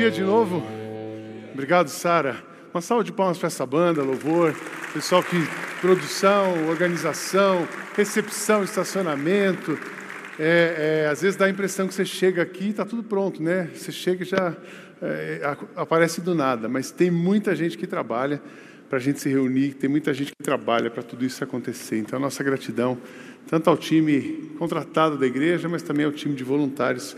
dia de novo. Obrigado, Sara. Uma salva de palmas para essa banda, louvor, pessoal que produção, organização, recepção, estacionamento. É, é, às vezes dá a impressão que você chega aqui e está tudo pronto, né? Você chega e já é, aparece do nada, mas tem muita gente que trabalha para a gente se reunir, tem muita gente que trabalha para tudo isso acontecer. Então, a nossa gratidão, tanto ao time contratado da igreja, mas também ao time de voluntários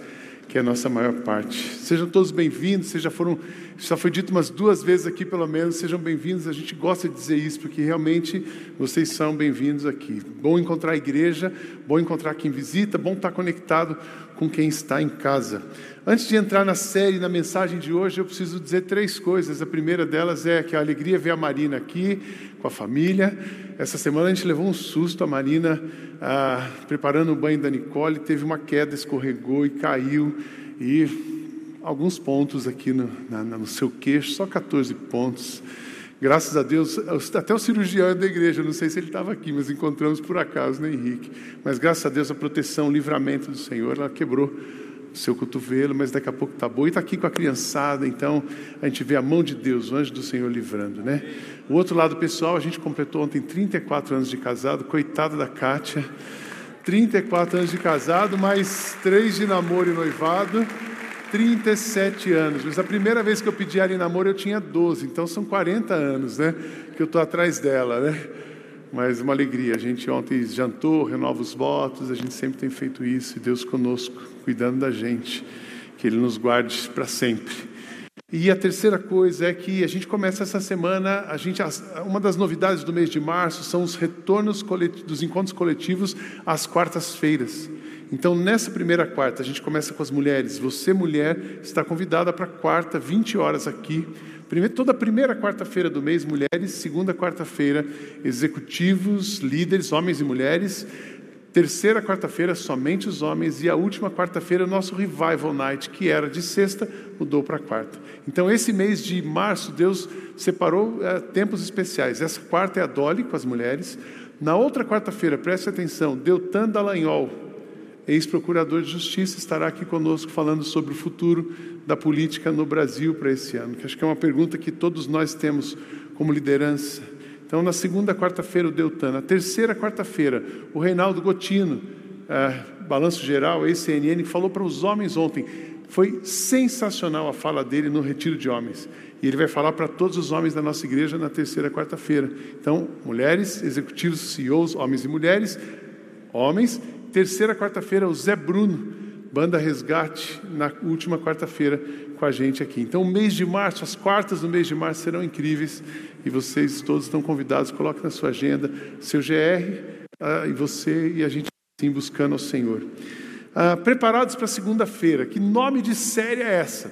que é a nossa maior parte. Sejam todos bem-vindos, vocês já foram, já foi dito umas duas vezes aqui pelo menos, sejam bem-vindos, a gente gosta de dizer isso, porque realmente vocês são bem-vindos aqui. Bom encontrar a igreja, bom encontrar quem visita, bom estar conectado com quem está em casa. Antes de entrar na série, na mensagem de hoje, eu preciso dizer três coisas. A primeira delas é que a alegria ver a Marina aqui, com a família. Essa semana a gente levou um susto, a Marina, ah, preparando o banho da Nicole, teve uma queda, escorregou e caiu. E alguns pontos aqui no, na, no seu queixo, só 14 pontos. Graças a Deus, até o cirurgião da igreja, não sei se ele estava aqui, mas encontramos por acaso, né, Henrique? Mas graças a Deus, a proteção, o livramento do Senhor, ela quebrou seu cotovelo, mas daqui a pouco está boa. E está aqui com a criançada, então a gente vê a mão de Deus, o anjo do Senhor livrando, né? O outro lado pessoal, a gente completou ontem 34 anos de casado, coitada da Kátia. 34 anos de casado, mais 3 de namoro e noivado, 37 anos. Mas a primeira vez que eu pedi ela em namoro eu tinha 12, então são 40 anos, né? Que eu estou atrás dela, né? Mas uma alegria. A gente ontem jantou, renova os votos, a gente sempre tem feito isso, e Deus conosco, cuidando da gente, que Ele nos guarde para sempre. E a terceira coisa é que a gente começa essa semana, a gente, uma das novidades do mês de março são os retornos dos encontros coletivos às quartas-feiras. Então, nessa primeira quarta, a gente começa com as mulheres. Você, mulher, está convidada para quarta, 20 horas aqui. Primeiro, toda primeira quarta-feira do mês, mulheres. Segunda quarta-feira, executivos, líderes, homens e mulheres. Terceira quarta-feira, somente os homens. E a última quarta-feira, nosso Revival Night, que era de sexta, mudou para quarta. Então, esse mês de março, Deus separou é, tempos especiais. Essa quarta é a Dolly, com as mulheres. Na outra quarta-feira, preste atenção, Deltan Dallagnol, ex-procurador de justiça, estará aqui conosco falando sobre o futuro da política no Brasil para esse ano, que acho que é uma pergunta que todos nós temos como liderança. Então, na segunda quarta-feira, o Deltan. Na terceira quarta-feira, o Reinaldo Gotino, é, Balanço Geral, ex-CNN, falou para os homens ontem. Foi sensacional a fala dele no Retiro de Homens. E ele vai falar para todos os homens da nossa igreja na terceira quarta-feira. Então, mulheres, executivos, CEOs, homens e mulheres, homens Terceira quarta-feira, o Zé Bruno, Banda Resgate, na última quarta-feira com a gente aqui. Então, mês de março, as quartas do mês de março serão incríveis e vocês todos estão convidados. Coloque na sua agenda seu GR ah, e você e a gente sim buscando ao Senhor. Ah, preparados para segunda-feira, que nome de série é essa?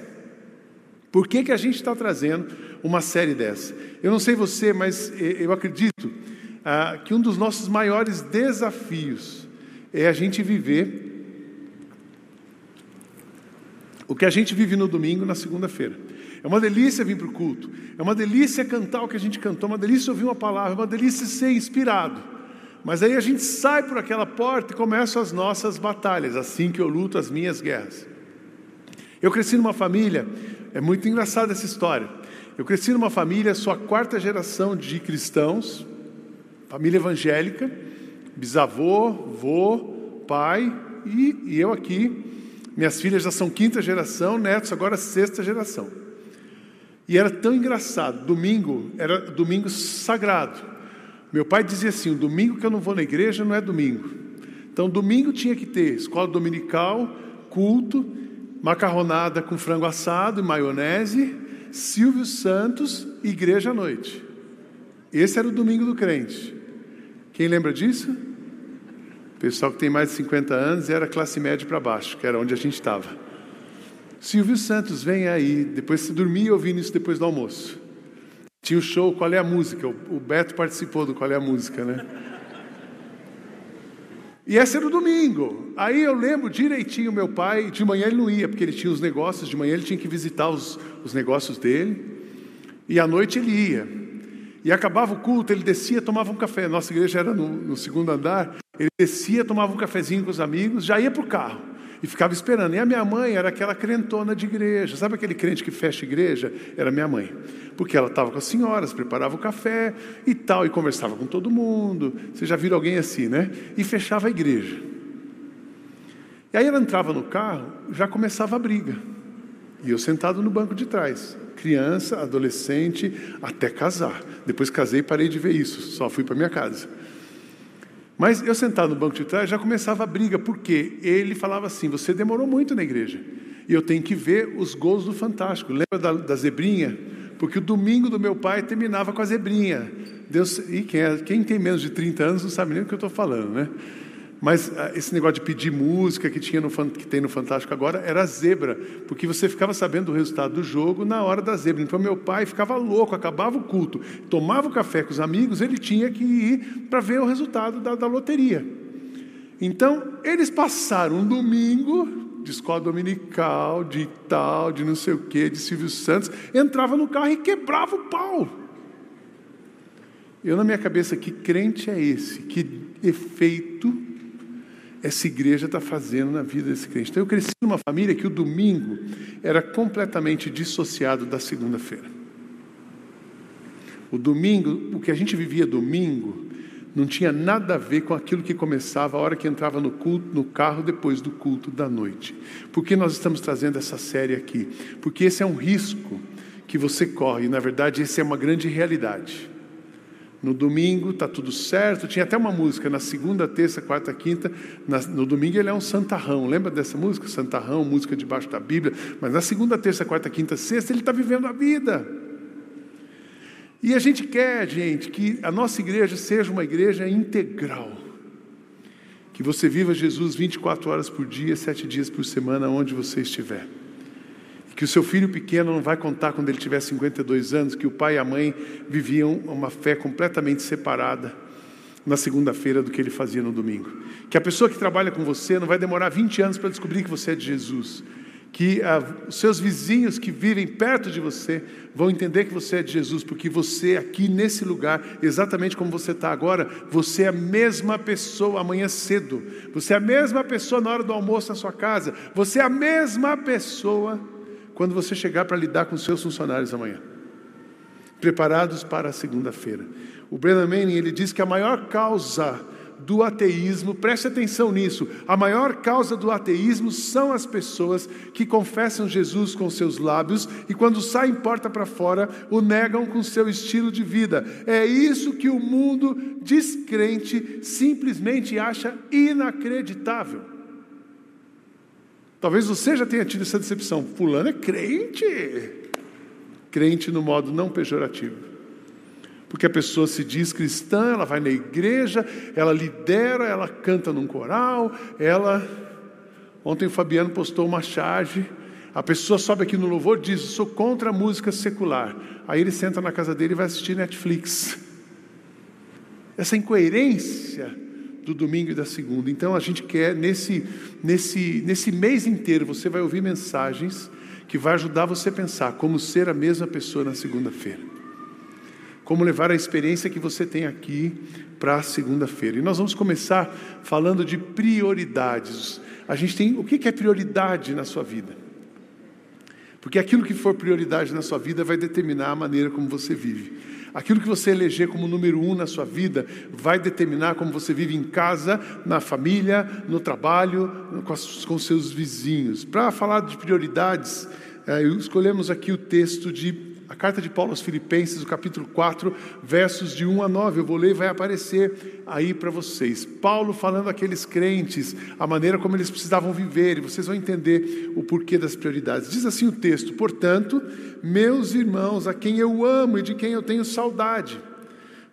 Por que, que a gente está trazendo uma série dessa? Eu não sei você, mas eh, eu acredito ah, que um dos nossos maiores desafios é a gente viver o que a gente vive no domingo, na segunda-feira. É uma delícia vir para o culto, é uma delícia cantar o que a gente cantou, é uma delícia ouvir uma palavra, é uma delícia ser inspirado. Mas aí a gente sai por aquela porta e começam as nossas batalhas, assim que eu luto as minhas guerras. Eu cresci numa família, é muito engraçada essa história. Eu cresci numa família, sou a quarta geração de cristãos, família evangélica, bisavô, vô, pai e, e eu aqui. Minhas filhas já são quinta geração, netos agora sexta geração. E era tão engraçado, domingo era domingo sagrado. Meu pai dizia assim: o domingo que eu não vou na igreja não é domingo. Então, domingo tinha que ter escola dominical, culto, macarronada com frango assado e maionese, Silvio Santos, igreja à noite. Esse era o domingo do crente. Quem lembra disso? O pessoal que tem mais de 50 anos era classe média para baixo, que era onde a gente estava. Silvio Santos, vem aí. Depois você dormia ouvindo isso depois do almoço. Tinha o show Qual é a Música? O Beto participou do Qual é a Música, né? E esse era o domingo. Aí eu lembro direitinho meu pai, de manhã ele não ia, porque ele tinha os negócios, de manhã ele tinha que visitar os, os negócios dele, e à noite ele ia. E acabava o culto, ele descia, tomava um café. Nossa igreja era no, no segundo andar. Ele descia, tomava um cafezinho com os amigos, já ia para o carro. e ficava esperando. E a minha mãe era aquela crentona de igreja. Sabe aquele crente que fecha igreja? Era minha mãe. Porque ela estava com as senhoras, preparava o café e tal, e conversava com todo mundo. Você já viu alguém assim, né? E fechava a igreja. E aí ela entrava no carro, já começava a briga. E eu sentado no banco de trás. Criança, adolescente, até casar. Depois casei e parei de ver isso, só fui para minha casa. Mas eu sentado no banco de trás já começava a briga, porque ele falava assim: Você demorou muito na igreja, e eu tenho que ver os gols do Fantástico. Lembra da, da zebrinha? Porque o domingo do meu pai terminava com a zebrinha. Deus, e quem, é, quem tem menos de 30 anos não sabe nem o que eu estou falando, né? Mas ah, esse negócio de pedir música que, tinha no, que tem no Fantástico agora era zebra, porque você ficava sabendo do resultado do jogo na hora da zebra. Então meu pai ficava louco, acabava o culto, tomava o café com os amigos, ele tinha que ir para ver o resultado da, da loteria. Então eles passaram um domingo de escola dominical, de tal, de não sei o que, de Silvio Santos, entrava no carro e quebrava o pau. Eu na minha cabeça, que crente é esse? Que efeito essa igreja está fazendo na vida desse crente. Então, eu cresci numa família que o domingo era completamente dissociado da segunda-feira. O domingo, o que a gente vivia domingo, não tinha nada a ver com aquilo que começava a hora que entrava no culto, no carro depois do culto da noite. Por que nós estamos trazendo essa série aqui? Porque esse é um risco que você corre, e na verdade, esse é uma grande realidade. No domingo está tudo certo. Tinha até uma música na segunda, terça, quarta, quinta. Na, no domingo ele é um santarrão. Lembra dessa música? Santarrão, música debaixo da Bíblia. Mas na segunda, terça, quarta, quinta, sexta ele está vivendo a vida. E a gente quer, gente, que a nossa igreja seja uma igreja integral. Que você viva Jesus 24 horas por dia, sete dias por semana, onde você estiver que o seu filho pequeno não vai contar quando ele tiver 52 anos que o pai e a mãe viviam uma fé completamente separada na segunda-feira do que ele fazia no domingo. Que a pessoa que trabalha com você não vai demorar 20 anos para descobrir que você é de Jesus. Que ah, os seus vizinhos que vivem perto de você vão entender que você é de Jesus, porque você aqui nesse lugar, exatamente como você está agora, você é a mesma pessoa amanhã cedo, você é a mesma pessoa na hora do almoço na sua casa, você é a mesma pessoa quando você chegar para lidar com seus funcionários amanhã. Preparados para a segunda-feira. O Brennan Manning, ele diz que a maior causa do ateísmo, preste atenção nisso, a maior causa do ateísmo são as pessoas que confessam Jesus com seus lábios e quando saem porta para fora, o negam com seu estilo de vida. É isso que o mundo descrente simplesmente acha inacreditável. Talvez você já tenha tido essa decepção. Fulano é crente. Crente no modo não pejorativo. Porque a pessoa se diz cristã, ela vai na igreja, ela lidera, ela canta num coral, ela. Ontem o Fabiano postou uma charge. A pessoa sobe aqui no louvor e diz: sou contra a música secular. Aí ele senta na casa dele e vai assistir Netflix. Essa incoerência do domingo e da segunda. Então a gente quer, nesse, nesse, nesse mês inteiro, você vai ouvir mensagens que vai ajudar você a pensar como ser a mesma pessoa na segunda-feira. Como levar a experiência que você tem aqui para a segunda-feira. E nós vamos começar falando de prioridades. A gente tem o que é prioridade na sua vida? Porque aquilo que for prioridade na sua vida vai determinar a maneira como você vive. Aquilo que você eleger como número um na sua vida vai determinar como você vive em casa, na família, no trabalho, com, as, com seus vizinhos. Para falar de prioridades, é, escolhemos aqui o texto de a carta de Paulo aos Filipenses, o capítulo 4, versos de 1 a 9. Eu vou ler vai aparecer aí para vocês. Paulo falando àqueles crentes, a maneira como eles precisavam viver, e vocês vão entender o porquê das prioridades. Diz assim o texto: Portanto, meus irmãos, a quem eu amo e de quem eu tenho saudade,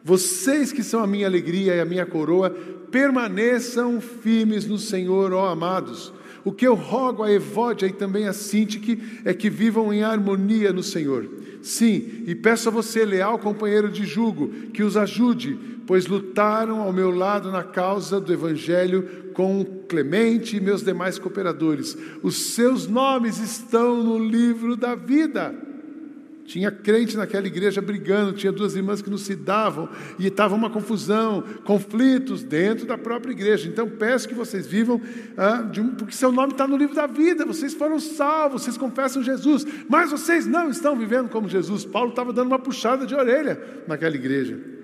vocês que são a minha alegria e a minha coroa, permaneçam firmes no Senhor, ó amados. O que eu rogo a Evódia e também a Sintique é que vivam em harmonia no Senhor. Sim, e peço a você, leal companheiro de jugo, que os ajude, pois lutaram ao meu lado na causa do Evangelho com Clemente e meus demais cooperadores. Os seus nomes estão no livro da vida. Tinha crente naquela igreja brigando, tinha duas irmãs que não se davam, e estava uma confusão, conflitos dentro da própria igreja. Então peço que vocês vivam, ah, um, porque seu nome está no livro da vida, vocês foram salvos, vocês confessam Jesus, mas vocês não estão vivendo como Jesus. Paulo estava dando uma puxada de orelha naquela igreja.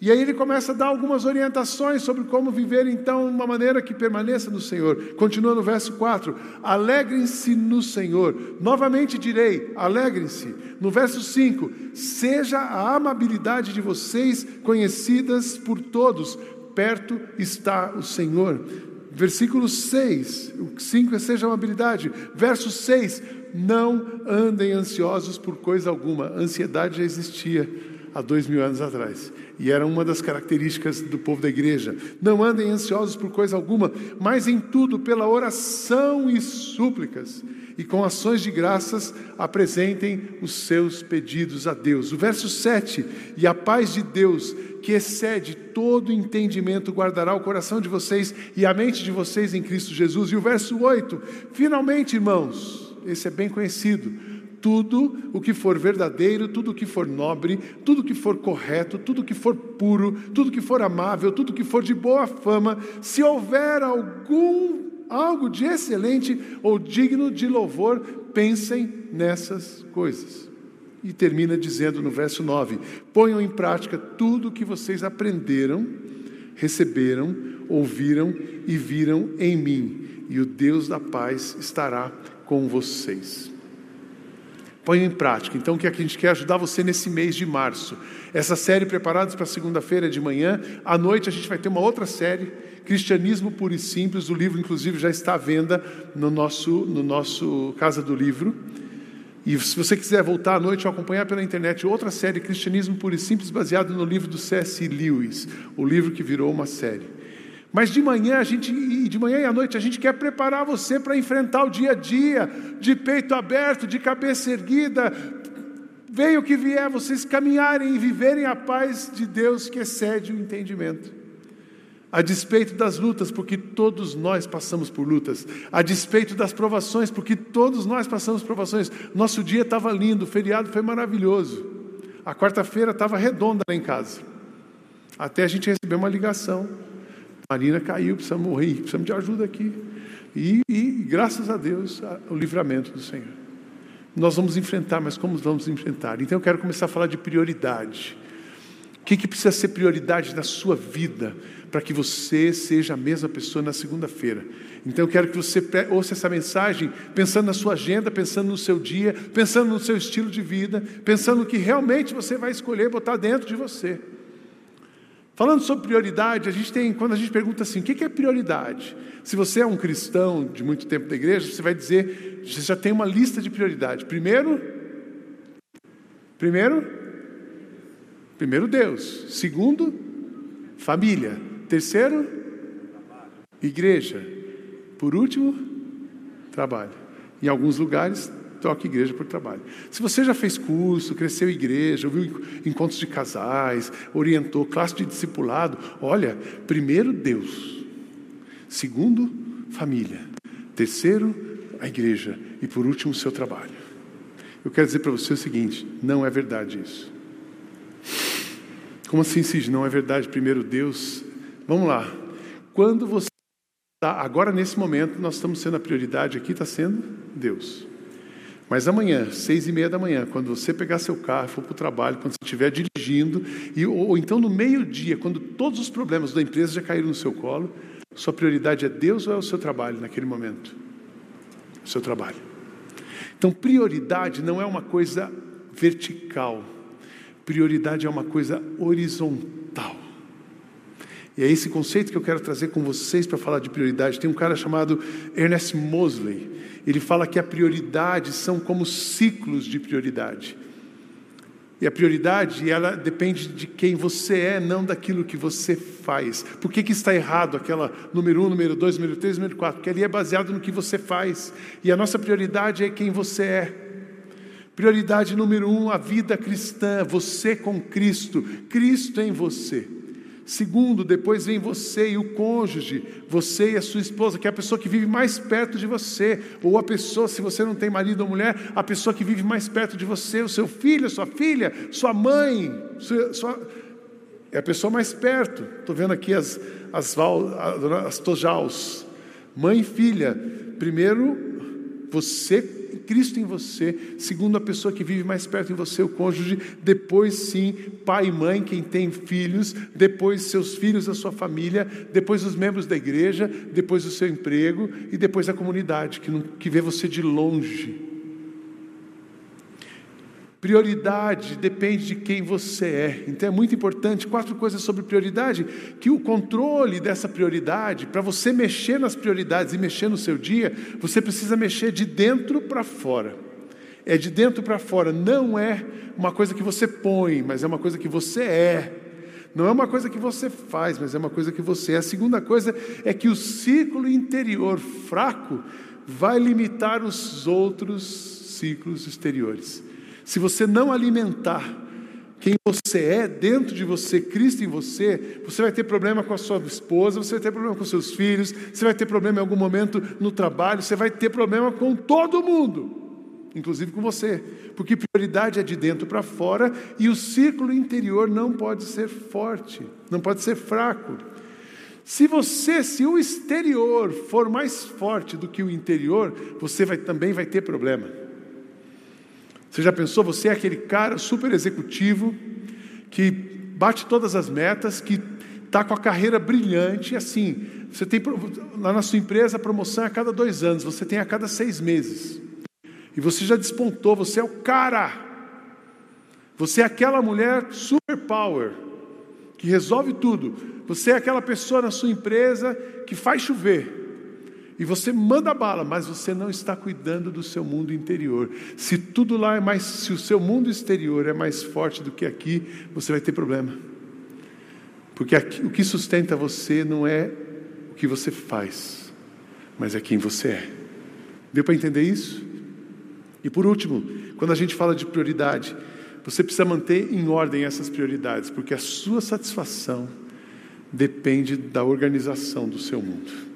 E aí ele começa a dar algumas orientações sobre como viver então uma maneira que permaneça no Senhor. Continua no verso 4: Alegrem-se no Senhor. Novamente direi: alegrem-se. No verso 5: Seja a amabilidade de vocês conhecidas por todos, perto está o Senhor. Versículo 6, o 5 é seja amabilidade. Verso 6: Não andem ansiosos por coisa alguma. A ansiedade já existia há dois mil anos atrás. E era uma das características do povo da igreja. Não andem ansiosos por coisa alguma, mas em tudo, pela oração e súplicas, e com ações de graças, apresentem os seus pedidos a Deus. O verso 7: E a paz de Deus, que excede todo entendimento, guardará o coração de vocês e a mente de vocês em Cristo Jesus. E o verso 8: Finalmente, irmãos, esse é bem conhecido tudo o que for verdadeiro, tudo o que for nobre, tudo o que for correto, tudo o que for puro, tudo o que for amável, tudo o que for de boa fama, se houver algum algo de excelente ou digno de louvor, pensem nessas coisas. E termina dizendo no verso 9: Ponham em prática tudo o que vocês aprenderam, receberam, ouviram e viram em mim, e o Deus da paz estará com vocês. Põe em prática. Então, o que, é a gente quer ajudar você nesse mês de março? Essa série preparados para segunda-feira de manhã. À noite a gente vai ter uma outra série, Cristianismo Puro e Simples. O livro, inclusive, já está à venda no nosso, no nosso Casa do Livro. E se você quiser voltar à noite ou acompanhar pela internet outra série, Cristianismo Puro e Simples, baseado no livro do C.S. Lewis, o livro que virou uma série. Mas de manhã a gente, de manhã e à noite a gente quer preparar você para enfrentar o dia a dia, de peito aberto, de cabeça erguida. Venha o que vier, vocês caminharem e viverem a paz de Deus que excede o entendimento. A despeito das lutas, porque todos nós passamos por lutas. A despeito das provações, porque todos nós passamos provações. Nosso dia estava lindo, o feriado foi maravilhoso. A quarta-feira estava redonda lá em casa. Até a gente receber uma ligação Marina caiu, precisamos morrer, precisamos de ajuda aqui. E, e, graças a Deus, o livramento do Senhor. Nós vamos enfrentar, mas como vamos enfrentar? Então eu quero começar a falar de prioridade. O que, que precisa ser prioridade na sua vida para que você seja a mesma pessoa na segunda-feira? Então eu quero que você ouça essa mensagem pensando na sua agenda, pensando no seu dia, pensando no seu estilo de vida, pensando no que realmente você vai escolher botar dentro de você. Falando sobre prioridade, a gente tem, quando a gente pergunta assim, o que é prioridade? Se você é um cristão de muito tempo da igreja, você vai dizer, você já tem uma lista de prioridade. Primeiro, primeiro, primeiro Deus. Segundo, família. Terceiro, igreja. Por último, trabalho. Em alguns lugares, troca igreja por trabalho. Se você já fez curso, cresceu igreja, ouviu encontros de casais, orientou classe de discipulado, olha, primeiro Deus, segundo família, terceiro a igreja e por último o seu trabalho. Eu quero dizer para você o seguinte: não é verdade isso. Como assim, Cid? Não é verdade? Primeiro Deus. Vamos lá. Quando você está, agora nesse momento, nós estamos sendo a prioridade aqui, está sendo Deus. Mas amanhã, seis e meia da manhã, quando você pegar seu carro, for para o trabalho, quando você estiver dirigindo, e, ou, ou então no meio-dia, quando todos os problemas da empresa já caíram no seu colo, sua prioridade é Deus ou é o seu trabalho naquele momento? O seu trabalho. Então, prioridade não é uma coisa vertical, prioridade é uma coisa horizontal. E é esse conceito que eu quero trazer com vocês para falar de prioridade. Tem um cara chamado Ernest Mosley ele fala que a prioridade são como ciclos de prioridade. E a prioridade, ela depende de quem você é, não daquilo que você faz. Por que, que está errado aquela número um, número dois, número três, número quatro? Porque ali é baseado no que você faz. E a nossa prioridade é quem você é. Prioridade número um, a vida cristã, você com Cristo, Cristo em você. Segundo, depois vem você e o cônjuge, você e a sua esposa, que é a pessoa que vive mais perto de você, ou a pessoa, se você não tem marido ou mulher, a pessoa que vive mais perto de você, o seu filho, a sua filha, sua mãe, sua, sua... é a pessoa mais perto. Estou vendo aqui as, as, as tojaus, mãe e filha. Primeiro, você Cristo em você, segundo a pessoa que vive mais perto de você, o cônjuge, depois sim, pai e mãe, quem tem filhos, depois seus filhos, a sua família, depois os membros da igreja, depois o seu emprego e depois a comunidade, que, não, que vê você de longe. Prioridade depende de quem você é. Então é muito importante. Quatro coisas sobre prioridade: que o controle dessa prioridade, para você mexer nas prioridades e mexer no seu dia, você precisa mexer de dentro para fora. É de dentro para fora. Não é uma coisa que você põe, mas é uma coisa que você é. Não é uma coisa que você faz, mas é uma coisa que você é. A segunda coisa é que o ciclo interior fraco vai limitar os outros ciclos exteriores. Se você não alimentar quem você é, dentro de você, Cristo em você, você vai ter problema com a sua esposa, você vai ter problema com seus filhos, você vai ter problema em algum momento no trabalho, você vai ter problema com todo mundo, inclusive com você, porque prioridade é de dentro para fora e o círculo interior não pode ser forte, não pode ser fraco. Se você, se o exterior for mais forte do que o interior, você vai, também vai ter problema. Você já pensou? Você é aquele cara super executivo que bate todas as metas, que está com a carreira brilhante, assim. Você tem lá na sua empresa a promoção é a cada dois anos, você tem a cada seis meses. E você já despontou, você é o cara. Você é aquela mulher super power que resolve tudo. Você é aquela pessoa na sua empresa que faz chover. E você manda bala, mas você não está cuidando do seu mundo interior. Se tudo lá é mais, se o seu mundo exterior é mais forte do que aqui, você vai ter problema. Porque aqui, o que sustenta você não é o que você faz, mas é quem você é. Deu para entender isso? E por último, quando a gente fala de prioridade, você precisa manter em ordem essas prioridades, porque a sua satisfação depende da organização do seu mundo.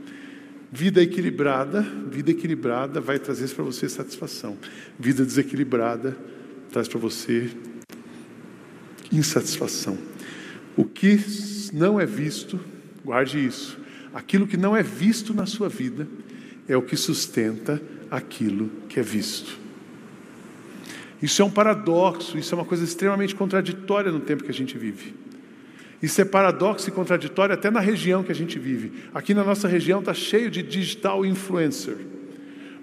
Vida equilibrada, vida equilibrada vai trazer para você satisfação. Vida desequilibrada traz para você insatisfação. O que não é visto, guarde isso. Aquilo que não é visto na sua vida é o que sustenta aquilo que é visto. Isso é um paradoxo, isso é uma coisa extremamente contraditória no tempo que a gente vive. Isso é paradoxo e contraditório até na região que a gente vive. Aqui na nossa região está cheio de digital influencer.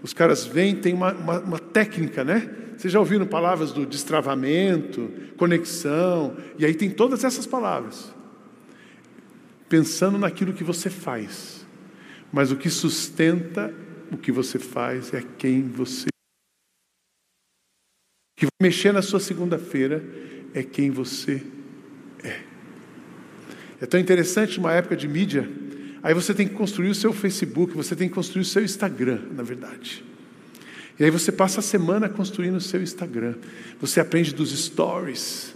Os caras vêm, tem uma, uma, uma técnica, né? Vocês já ouviram palavras do destravamento, conexão, e aí tem todas essas palavras. Pensando naquilo que você faz. Mas o que sustenta o que você faz é quem você é. O que vai mexer na sua segunda-feira é quem você é. É tão interessante uma época de mídia. Aí você tem que construir o seu Facebook, você tem que construir o seu Instagram, na verdade. E aí você passa a semana construindo o seu Instagram. Você aprende dos stories.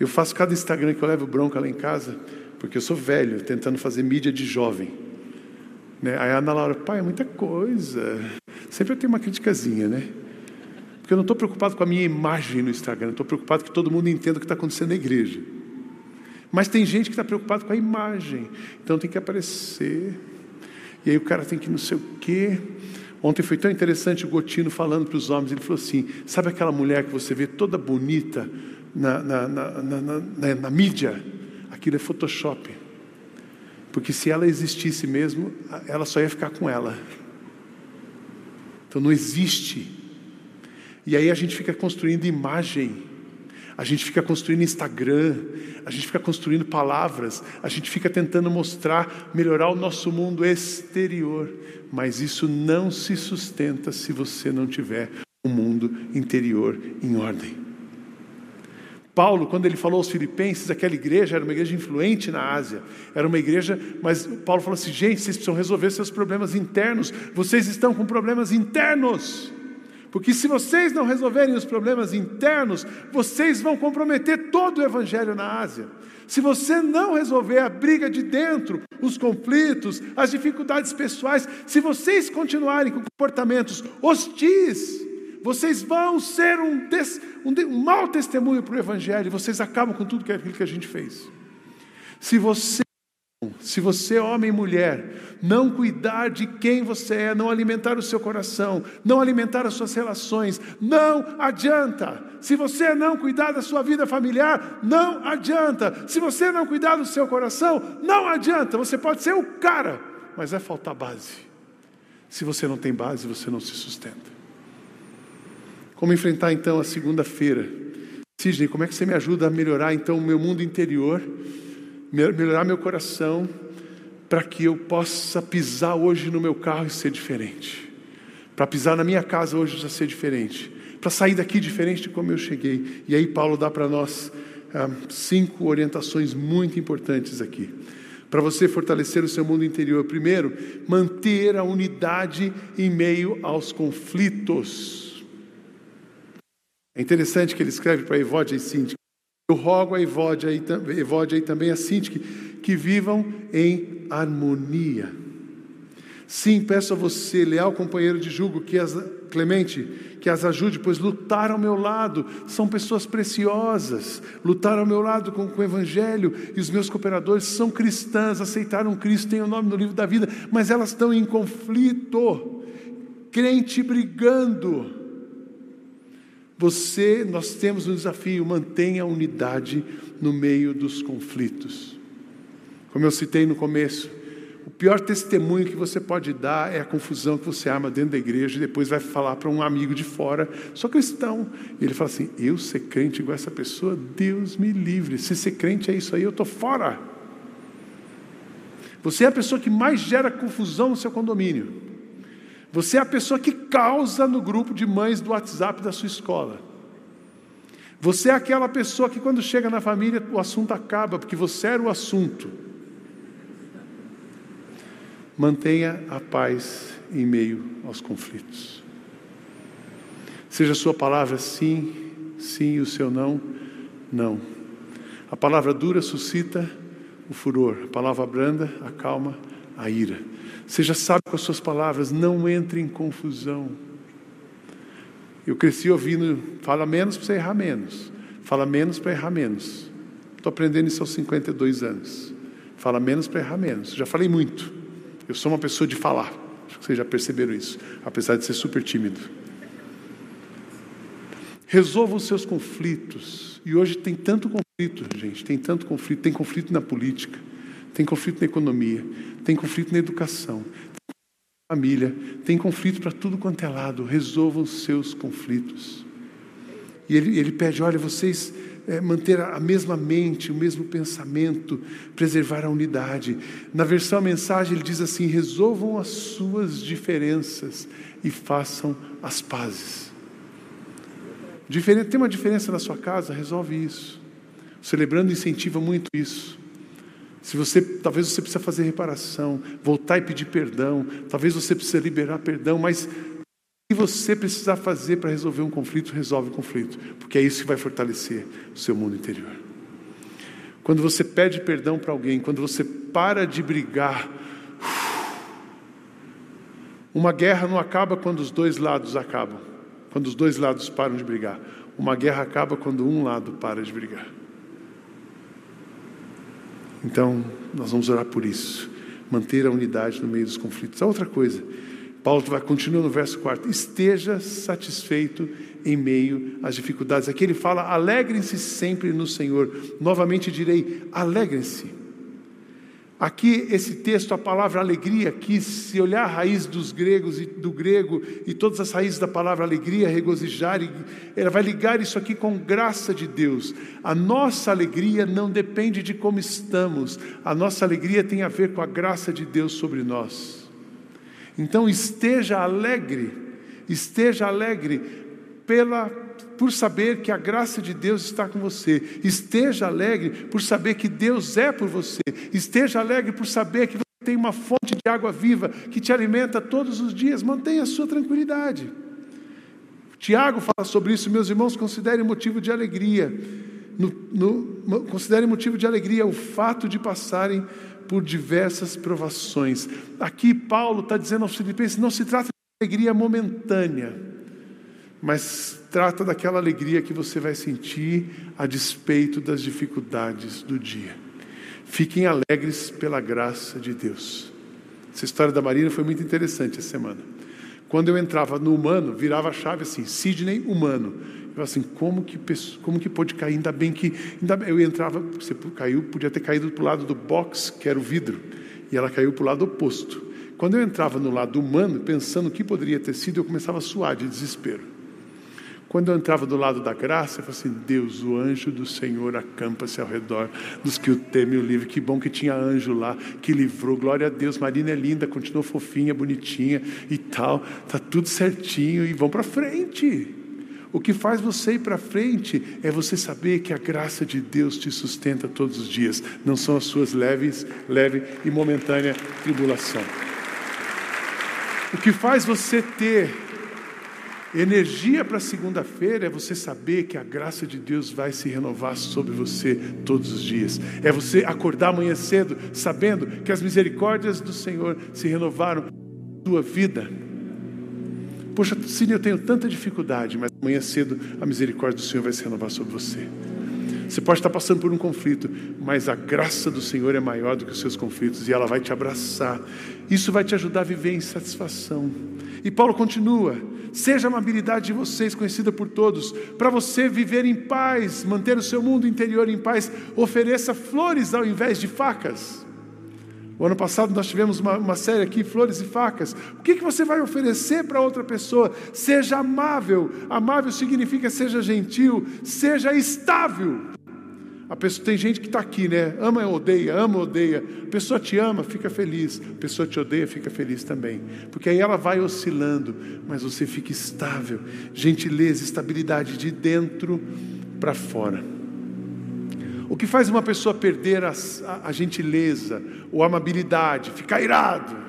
Eu faço cada Instagram que eu levo bronca lá em casa, porque eu sou velho, tentando fazer mídia de jovem. Né? Aí a Ana Laura, pai, é muita coisa. Sempre eu tenho uma criticazinha, né? Porque eu não estou preocupado com a minha imagem no Instagram, estou preocupado que todo mundo entenda o que está acontecendo na igreja. Mas tem gente que está preocupado com a imagem, então tem que aparecer. E aí o cara tem que não sei o quê. Ontem foi tão interessante o Gotino falando para os homens, ele falou assim: sabe aquela mulher que você vê toda bonita na, na, na, na mídia? Aquilo é Photoshop. Porque se ela existisse mesmo, ela só ia ficar com ela. Então não existe. E aí a gente fica construindo imagem a gente fica construindo Instagram, a gente fica construindo palavras, a gente fica tentando mostrar, melhorar o nosso mundo exterior, mas isso não se sustenta se você não tiver o um mundo interior em ordem. Paulo, quando ele falou aos filipenses, aquela igreja era uma igreja influente na Ásia, era uma igreja, mas Paulo falou assim: gente, vocês precisam resolver seus problemas internos, vocês estão com problemas internos. Porque se vocês não resolverem os problemas internos, vocês vão comprometer todo o evangelho na Ásia. Se você não resolver a briga de dentro, os conflitos, as dificuldades pessoais, se vocês continuarem com comportamentos hostis, vocês vão ser um, des, um, um mau testemunho para o Evangelho, vocês acabam com tudo aquilo que a gente fez. Se você se você, homem e mulher, não cuidar de quem você é, não alimentar o seu coração, não alimentar as suas relações, não adianta. Se você não cuidar da sua vida familiar, não adianta. Se você não cuidar do seu coração, não adianta. Você pode ser o cara, mas vai faltar base. Se você não tem base, você não se sustenta. Como enfrentar então a segunda-feira? Sidney, como é que você me ajuda a melhorar então o meu mundo interior? Melhorar meu coração, para que eu possa pisar hoje no meu carro e ser diferente, para pisar na minha casa hoje já ser diferente, para sair daqui diferente de como eu cheguei. E aí Paulo dá para nós ah, cinco orientações muito importantes aqui. Para você fortalecer o seu mundo interior, primeiro, manter a unidade em meio aos conflitos. É interessante que ele escreve para Evódia e Cintia. Eu rogo a Evódia e, também a Sintique que vivam em harmonia. Sim, peço a você, leal companheiro de julgo, que as, Clemente, que as ajude, pois lutar ao meu lado, são pessoas preciosas, lutar ao meu lado com, com o Evangelho, e os meus cooperadores são cristãs, aceitaram Cristo, têm o nome no livro da vida, mas elas estão em conflito, crente brigando, você, nós temos um desafio, mantenha a unidade no meio dos conflitos. Como eu citei no começo, o pior testemunho que você pode dar é a confusão que você arma dentro da igreja e depois vai falar para um amigo de fora, sou cristão. E ele fala assim: Eu ser crente igual essa pessoa, Deus me livre. Se ser crente é isso aí, eu estou fora. Você é a pessoa que mais gera confusão no seu condomínio. Você é a pessoa que causa no grupo de mães do WhatsApp da sua escola. Você é aquela pessoa que, quando chega na família, o assunto acaba, porque você era o assunto. Mantenha a paz em meio aos conflitos. Seja a sua palavra sim, sim, e o seu não, não. A palavra dura suscita o furor, a palavra branda acalma a ira. Seja sábio com as suas palavras, não entre em confusão. Eu cresci ouvindo, fala menos para você errar menos. Fala menos para errar menos. Estou aprendendo isso aos 52 anos. Fala menos para errar menos. Já falei muito. Eu sou uma pessoa de falar. Acho que vocês já perceberam isso, apesar de ser super tímido. Resolva os seus conflitos. E hoje tem tanto conflito, gente, tem tanto conflito. Tem conflito na política, tem conflito na economia, tem conflito na educação, tem família, tem conflito para tudo quanto é lado. Resolvam os seus conflitos. E ele, ele pede: olha, vocês é, manter a mesma mente, o mesmo pensamento, preservar a unidade. Na versão mensagem ele diz assim: resolvam as suas diferenças e façam as pazes. Tem uma diferença na sua casa, resolve isso. Celebrando incentiva muito isso. Se você, talvez você precisa fazer reparação, voltar e pedir perdão, talvez você precisa liberar perdão, mas o que você precisar fazer para resolver um conflito, resolve o conflito, porque é isso que vai fortalecer o seu mundo interior. Quando você pede perdão para alguém, quando você para de brigar, uma guerra não acaba quando os dois lados acabam, quando os dois lados param de brigar. Uma guerra acaba quando um lado para de brigar. Então, nós vamos orar por isso, manter a unidade no meio dos conflitos. A outra coisa, Paulo vai continuar no verso 4: esteja satisfeito em meio às dificuldades. Aqui ele fala: alegrem-se sempre no Senhor. Novamente direi: alegrem-se. Aqui, esse texto, a palavra alegria, que se olhar a raiz dos gregos e do grego e todas as raízes da palavra alegria, regozijar, ela vai ligar isso aqui com graça de Deus. A nossa alegria não depende de como estamos, a nossa alegria tem a ver com a graça de Deus sobre nós. Então, esteja alegre, esteja alegre pela por saber que a graça de Deus está com você. Esteja alegre por saber que Deus é por você. Esteja alegre por saber que você tem uma fonte de água viva que te alimenta todos os dias. Mantenha a sua tranquilidade. Tiago fala sobre isso, meus irmãos, considerem motivo de alegria. No, no, considerem motivo de alegria o fato de passarem por diversas provações. Aqui Paulo está dizendo aos Filipenses: não se trata de alegria momentânea, mas trata daquela alegria que você vai sentir a despeito das dificuldades do dia. Fiquem alegres pela graça de Deus. Essa história da Marina foi muito interessante essa semana. Quando eu entrava no humano, virava a chave assim, Sidney humano. Eu assim, como que, como que pode cair? Ainda bem que. Ainda bem, eu entrava, você caiu, podia ter caído para o lado do box, que era o vidro, e ela caiu para o lado oposto. Quando eu entrava no lado humano, pensando o que poderia ter sido, eu começava a suar de desespero. Quando eu entrava do lado da graça, eu falava assim: Deus, o anjo do Senhor acampa-se ao redor dos que o temem o livre. Que bom que tinha anjo lá, que livrou. Glória a Deus. Marina é linda, continua fofinha, bonitinha e tal. Tá tudo certinho e vão para frente. O que faz você ir para frente é você saber que a graça de Deus te sustenta todos os dias. Não são as suas leves, leve e momentânea tribulação. O que faz você ter Energia para segunda-feira é você saber que a graça de Deus vai se renovar sobre você todos os dias. É você acordar amanhã cedo sabendo que as misericórdias do Senhor se renovaram na tua vida. Poxa, Cine, eu tenho tanta dificuldade, mas amanhã cedo a misericórdia do Senhor vai se renovar sobre você. Você pode estar passando por um conflito, mas a graça do Senhor é maior do que os seus conflitos e ela vai te abraçar. Isso vai te ajudar a viver em satisfação. E Paulo continua: seja a amabilidade de vocês conhecida por todos, para você viver em paz, manter o seu mundo interior em paz, ofereça flores ao invés de facas. O ano passado nós tivemos uma, uma, série aqui, Flores e Facas. O que, que você vai oferecer para outra pessoa? Seja amável. Amável significa seja gentil, seja estável. A pessoa, tem gente que está aqui, né? Ama e odeia, ama e odeia. A pessoa te ama, fica feliz. A pessoa te odeia, fica feliz também. Porque aí ela vai oscilando, mas você fica estável. Gentileza, estabilidade de dentro para fora. O que faz uma pessoa perder a, a, a gentileza ou amabilidade, ficar irado?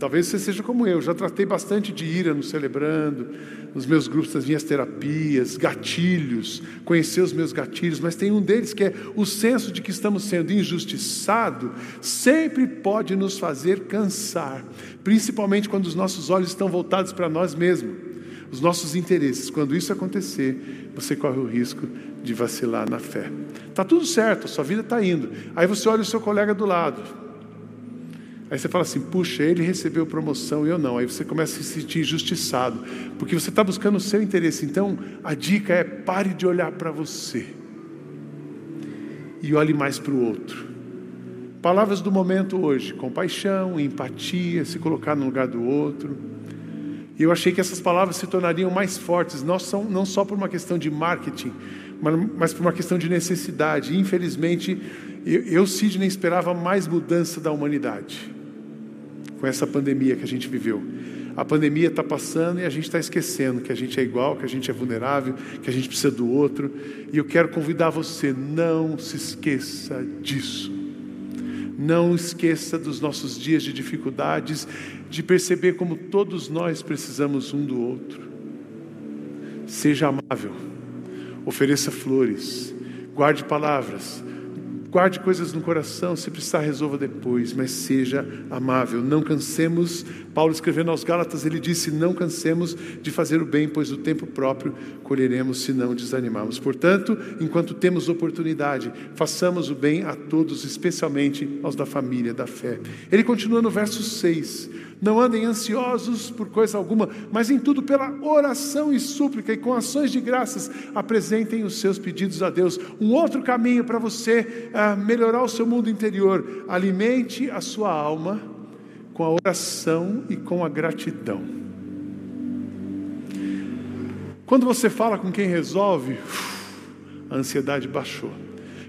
Talvez você seja como eu, já tratei bastante de ira no celebrando nos meus grupos, nas minhas terapias, gatilhos, conhecer os meus gatilhos, mas tem um deles que é o senso de que estamos sendo injustiçados, sempre pode nos fazer cansar, principalmente quando os nossos olhos estão voltados para nós mesmos, os nossos interesses. Quando isso acontecer, você corre o risco de vacilar na fé. Está tudo certo, a sua vida está indo. Aí você olha o seu colega do lado, Aí você fala assim: puxa, ele recebeu promoção e eu não. Aí você começa a se sentir injustiçado, porque você está buscando o seu interesse. Então, a dica é: pare de olhar para você e olhe mais para o outro. Palavras do momento hoje: compaixão, empatia, se colocar no lugar do outro. E eu achei que essas palavras se tornariam mais fortes, não só, não só por uma questão de marketing, mas, mas por uma questão de necessidade. Infelizmente, eu, eu Sidney, esperava mais mudança da humanidade com essa pandemia que a gente viveu. A pandemia está passando e a gente está esquecendo que a gente é igual, que a gente é vulnerável, que a gente precisa do outro. E eu quero convidar você, não se esqueça disso. Não esqueça dos nossos dias de dificuldades, de perceber como todos nós precisamos um do outro. Seja amável, ofereça flores, guarde palavras, Guarde coisas no coração, se precisar, resolva depois, mas seja amável. Não cansemos. Paulo escrevendo aos Gálatas, ele disse: Não cansemos de fazer o bem, pois o tempo próprio colheremos se não desanimarmos. Portanto, enquanto temos oportunidade, façamos o bem a todos, especialmente aos da família da fé. Ele continua no verso 6. Não andem ansiosos por coisa alguma, mas em tudo pela oração e súplica e com ações de graças apresentem os seus pedidos a Deus. Um outro caminho para você uh, melhorar o seu mundo interior: alimente a sua alma com a oração e com a gratidão. Quando você fala com quem resolve, a ansiedade baixou.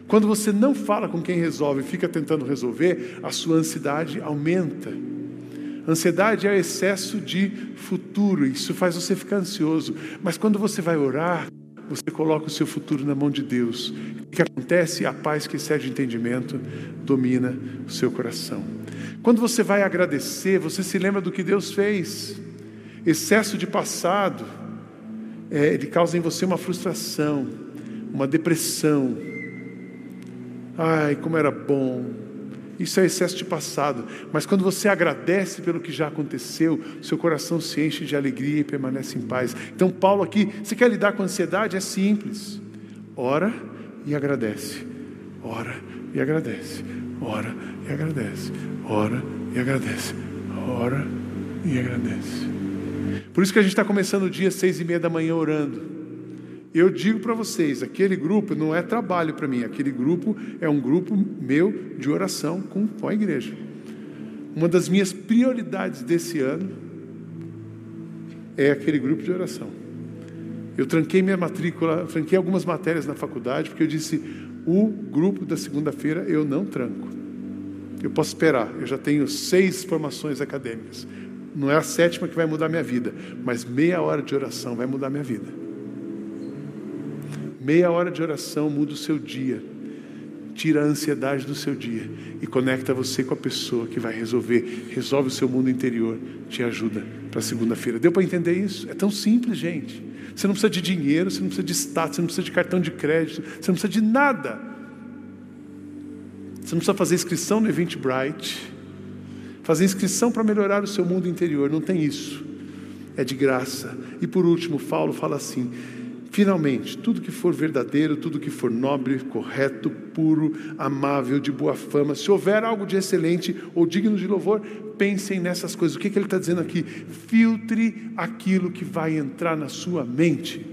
Quando você não fala com quem resolve fica tentando resolver, a sua ansiedade aumenta. Ansiedade é excesso de futuro, isso faz você ficar ansioso. Mas quando você vai orar, você coloca o seu futuro na mão de Deus. O que acontece? A paz que excede o entendimento domina o seu coração. Quando você vai agradecer, você se lembra do que Deus fez. Excesso de passado é, ele causa em você uma frustração, uma depressão. Ai, como era bom. Isso é excesso de passado. Mas quando você agradece pelo que já aconteceu, seu coração se enche de alegria e permanece em paz. Então, Paulo aqui, você quer lidar com ansiedade? É simples. Ora e agradece. Ora e agradece. Ora e agradece. Ora e agradece. Ora e agradece. Por isso que a gente está começando o dia seis e meia da manhã orando. Eu digo para vocês, aquele grupo não é trabalho para mim, aquele grupo é um grupo meu de oração com, com a igreja. Uma das minhas prioridades desse ano é aquele grupo de oração. Eu tranquei minha matrícula, tranquei algumas matérias na faculdade, porque eu disse: o grupo da segunda-feira eu não tranco. Eu posso esperar, eu já tenho seis formações acadêmicas. Não é a sétima que vai mudar minha vida, mas meia hora de oração vai mudar minha vida. Meia hora de oração muda o seu dia, tira a ansiedade do seu dia e conecta você com a pessoa que vai resolver, resolve o seu mundo interior, te ajuda para segunda-feira. Deu para entender isso? É tão simples, gente. Você não precisa de dinheiro, você não precisa de status, você não precisa de cartão de crédito, você não precisa de nada. Você não precisa fazer inscrição no Eventbrite fazer inscrição para melhorar o seu mundo interior, não tem isso. É de graça. E por último, Paulo fala assim: Finalmente, tudo que for verdadeiro, tudo que for nobre, correto, puro, amável, de boa fama, se houver algo de excelente ou digno de louvor, pensem nessas coisas. O que, que ele está dizendo aqui? Filtre aquilo que vai entrar na sua mente.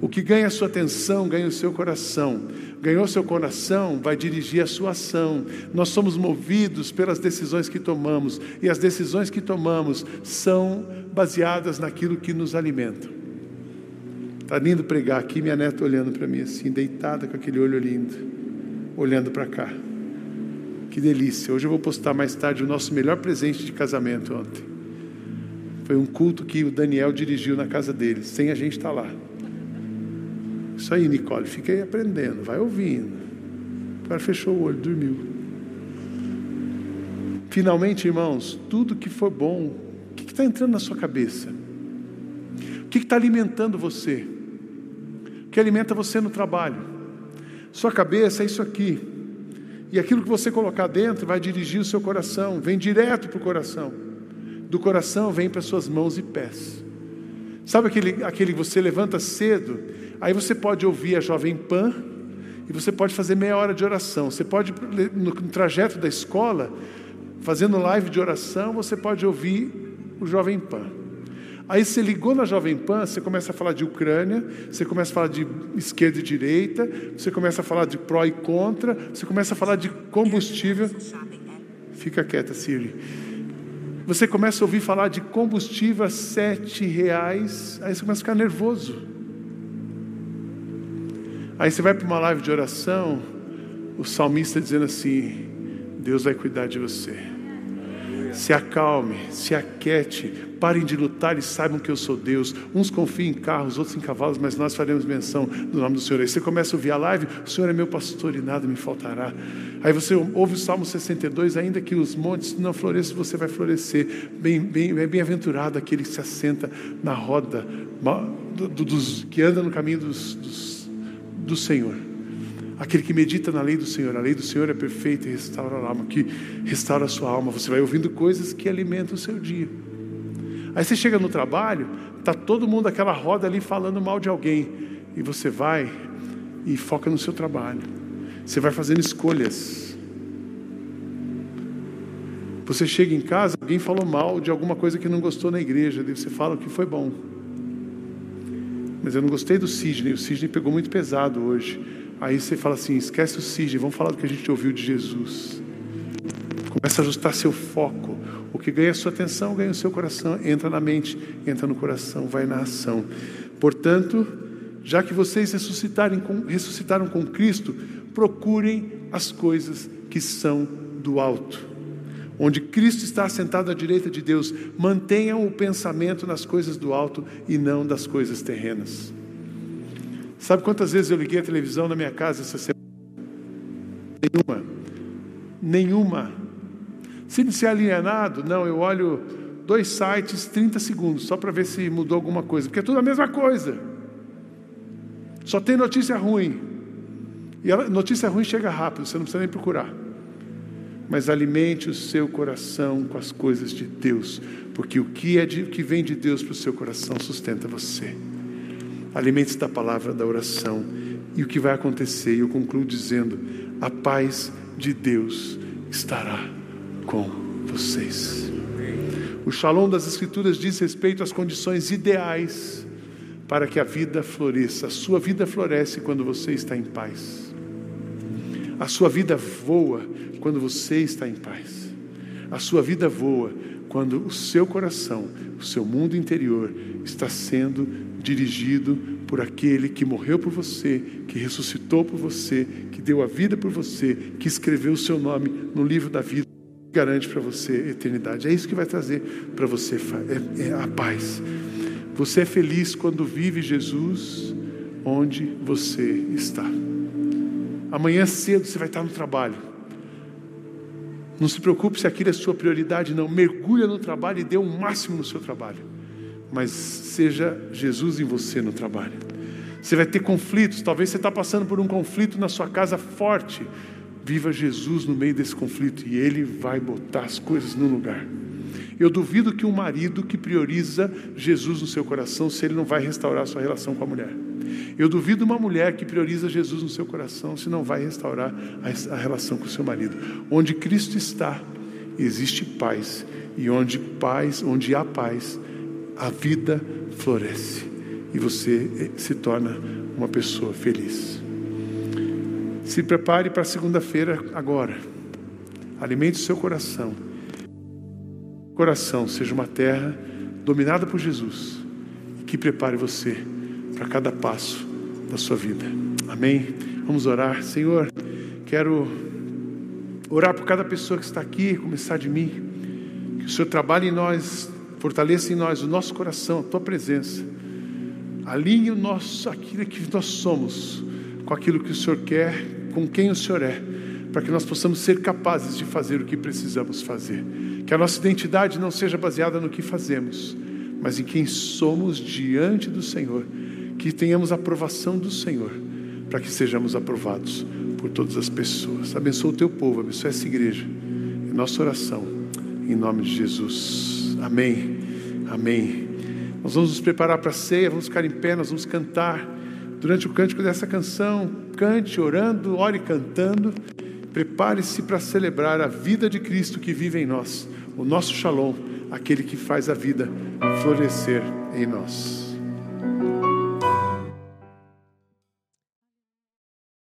O que ganha a sua atenção, ganha o seu coração ganhou seu coração, vai dirigir a sua ação. Nós somos movidos pelas decisões que tomamos, e as decisões que tomamos são baseadas naquilo que nos alimenta. Está lindo pregar aqui, minha neta olhando para mim assim, deitada com aquele olho lindo, olhando para cá. Que delícia. Hoje eu vou postar mais tarde o nosso melhor presente de casamento ontem. Foi um culto que o Daniel dirigiu na casa dele, sem a gente estar tá lá. Isso aí, Nicole, fiquei aprendendo, vai ouvindo. O cara fechou o olho, dormiu. Finalmente, irmãos, tudo que for bom, o que está entrando na sua cabeça? O que está alimentando você? Que alimenta você no trabalho? Sua cabeça é isso aqui. E aquilo que você colocar dentro vai dirigir o seu coração, vem direto para o coração. Do coração vem para suas mãos e pés. Sabe aquele, aquele que você levanta cedo Aí você pode ouvir a Jovem Pan e você pode fazer meia hora de oração. Você pode, no trajeto da escola, fazendo live de oração, você pode ouvir o Jovem Pan. Aí você ligou na Jovem Pan, você começa a falar de Ucrânia, você começa a falar de esquerda e direita, você começa a falar de pró e contra, você começa a falar de combustível. Fica quieta, Siri. Você começa a ouvir falar de combustível a sete reais, aí você começa a ficar nervoso. Aí você vai para uma live de oração, o salmista dizendo assim: Deus vai cuidar de você. Se acalme, se aquete, parem de lutar e saibam que eu sou Deus. Uns confiam em carros, outros em cavalos, mas nós faremos menção do nome do Senhor. Aí você começa a ouvir a live, o Senhor é meu pastor e nada me faltará. Aí você ouve o Salmo 62, ainda que os montes não floresçam, você vai florescer. Bem, bem, é bem-aventurado aquele que se assenta na roda, do, do, dos, que anda no caminho dos, dos do Senhor. Aquele que medita na lei do Senhor, a lei do Senhor é perfeita e restaura a alma, que restaura a sua alma. Você vai ouvindo coisas que alimentam o seu dia. Aí você chega no trabalho, tá todo mundo aquela roda ali falando mal de alguém, e você vai e foca no seu trabalho. Você vai fazendo escolhas. Você chega em casa, alguém falou mal de alguma coisa que não gostou na igreja, daí você fala que foi bom. Mas eu não gostei do Sidney, o Sidney pegou muito pesado hoje. Aí você fala assim: esquece o Sidney, vamos falar do que a gente ouviu de Jesus. Começa a ajustar seu foco. O que ganha a sua atenção, ganha o seu coração, entra na mente, entra no coração, vai na ação. Portanto, já que vocês ressuscitarem com, ressuscitaram com Cristo, procurem as coisas que são do alto onde Cristo está assentado à direita de Deus, mantenham o pensamento nas coisas do alto e não das coisas terrenas. Sabe quantas vezes eu liguei a televisão na minha casa essa semana? Nenhuma. Nenhuma. Se ele se alienado, não, eu olho dois sites, 30 segundos, só para ver se mudou alguma coisa, porque é tudo a mesma coisa. Só tem notícia ruim. E notícia ruim chega rápido, você não precisa nem procurar. Mas alimente o seu coração com as coisas de Deus, porque o que é de, que vem de Deus para o seu coração sustenta você. Alimente-se da palavra da oração. E o que vai acontecer? Eu concluo dizendo: a paz de Deus estará com vocês. O shalom das Escrituras diz respeito às condições ideais para que a vida floresça. A sua vida floresce quando você está em paz. A sua vida voa quando você está em paz. A sua vida voa quando o seu coração, o seu mundo interior está sendo dirigido por aquele que morreu por você, que ressuscitou por você, que deu a vida por você, que escreveu o seu nome no livro da vida, garante para você eternidade. É isso que vai trazer para você é, é a paz. Você é feliz quando vive Jesus onde você está. Amanhã cedo você vai estar no trabalho. Não se preocupe se aquilo é sua prioridade, não. Mergulha no trabalho e dê o um máximo no seu trabalho. Mas seja Jesus em você no trabalho. Você vai ter conflitos, talvez você está passando por um conflito na sua casa forte. Viva Jesus no meio desse conflito e Ele vai botar as coisas no lugar. Eu duvido que um marido que prioriza Jesus no seu coração, se ele não vai restaurar a sua relação com a mulher. Eu duvido uma mulher que prioriza Jesus no seu coração, se não vai restaurar a, relação com o seu marido. Onde Cristo está, existe paz. E onde paz, onde há paz, a vida floresce. E você eh, se torna uma pessoa feliz. Se prepare para segunda-feira agora. Alimente o seu coração coração seja uma terra dominada por Jesus e que prepare você para cada passo da sua vida. Amém? Vamos orar. Senhor, quero orar por cada pessoa que está aqui, começar de mim. Que o Senhor trabalhe em nós, fortaleça em nós o nosso coração, a tua presença. Alinhe o nosso, aquilo que nós somos com aquilo que o Senhor quer, com quem o Senhor é, para que nós possamos ser capazes de fazer o que precisamos fazer. Que a nossa identidade não seja baseada no que fazemos, mas em quem somos diante do Senhor. Que tenhamos aprovação do Senhor, para que sejamos aprovados por todas as pessoas. Abençoa o teu povo, abençoa essa igreja. É nossa oração, em nome de Jesus. Amém. Amém. Nós vamos nos preparar para a ceia, vamos ficar em pé, nós vamos cantar. Durante o cântico dessa canção, cante orando, ore cantando. Prepare-se para celebrar a vida de Cristo que vive em nós o nosso shalom, aquele que faz a vida florescer em nós.